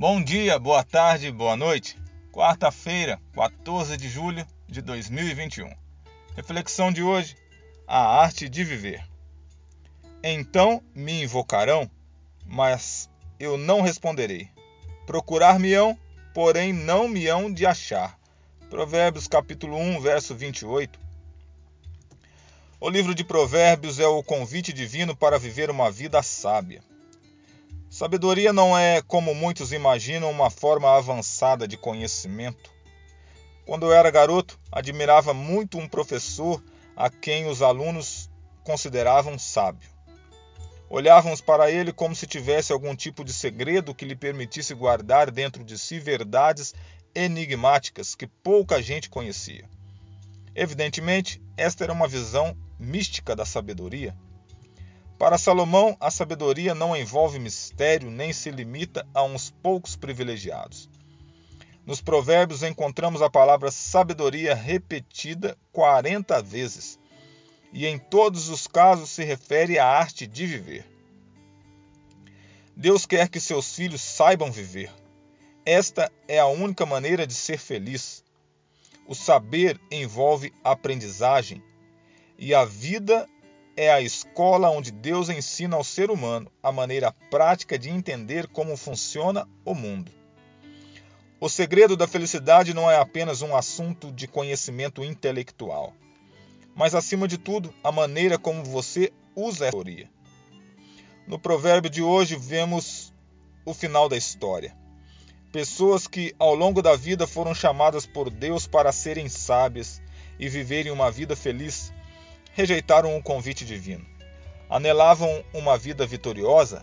Bom dia, boa tarde, boa noite. Quarta-feira, 14 de julho de 2021. Reflexão de hoje: a arte de viver. Então me invocarão, mas eu não responderei. Procurar-me-ão, porém não me hão de achar. Provérbios capítulo 1, verso 28. O livro de Provérbios é o convite divino para viver uma vida sábia. Sabedoria não é, como muitos imaginam, uma forma avançada de conhecimento. Quando eu era garoto, admirava muito um professor a quem os alunos consideravam sábio. Olhávamos para ele como se tivesse algum tipo de segredo que lhe permitisse guardar dentro de si verdades enigmáticas que pouca gente conhecia. Evidentemente, esta era uma visão mística da sabedoria para Salomão, a sabedoria não envolve mistério nem se limita a uns poucos privilegiados. Nos Provérbios encontramos a palavra sabedoria repetida 40 vezes, e em todos os casos se refere à arte de viver. Deus quer que seus filhos saibam viver. Esta é a única maneira de ser feliz. O saber envolve aprendizagem, e a vida é a escola onde Deus ensina ao ser humano a maneira prática de entender como funciona o mundo. O segredo da felicidade não é apenas um assunto de conhecimento intelectual, mas acima de tudo, a maneira como você usa a teoria. No provérbio de hoje vemos o final da história. Pessoas que ao longo da vida foram chamadas por Deus para serem sábias e viverem uma vida feliz rejeitaram o convite divino. Anelavam uma vida vitoriosa,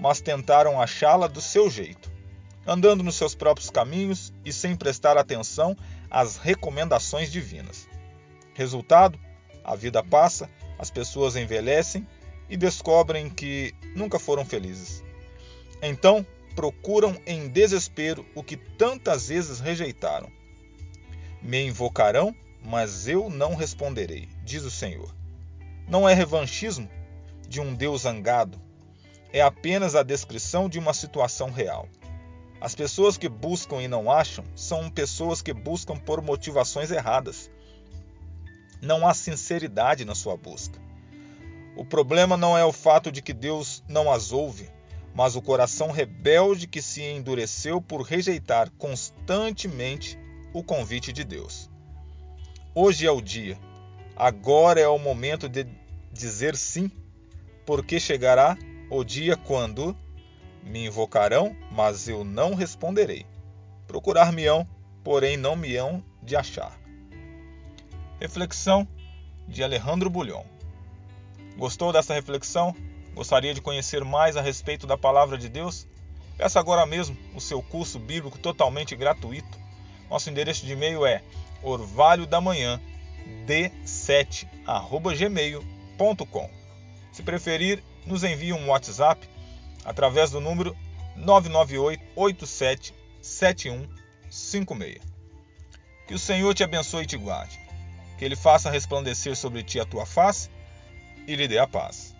mas tentaram achá-la do seu jeito, andando nos seus próprios caminhos e sem prestar atenção às recomendações divinas. Resultado: a vida passa, as pessoas envelhecem e descobrem que nunca foram felizes. Então, procuram em desespero o que tantas vezes rejeitaram. Me invocarão mas eu não responderei, diz o Senhor. Não é revanchismo de um Deus zangado, é apenas a descrição de uma situação real. As pessoas que buscam e não acham são pessoas que buscam por motivações erradas. Não há sinceridade na sua busca. O problema não é o fato de que Deus não as ouve, mas o coração rebelde que se endureceu por rejeitar constantemente o convite de Deus. Hoje é o dia. Agora é o momento de dizer sim, porque chegará o dia quando me invocarão, mas eu não responderei. Procurar-me-ão, porém não me hão de achar. Reflexão de Alejandro Bulhon. Gostou dessa reflexão? Gostaria de conhecer mais a respeito da palavra de Deus? Peça agora mesmo o seu curso bíblico totalmente gratuito. Nosso endereço de e-mail é orvalho da manhã d7 gmail.com. Se preferir, nos envie um WhatsApp através do número 998 87 7156. Que o Senhor te abençoe e te guarde. Que ele faça resplandecer sobre ti a tua face e lhe dê a paz.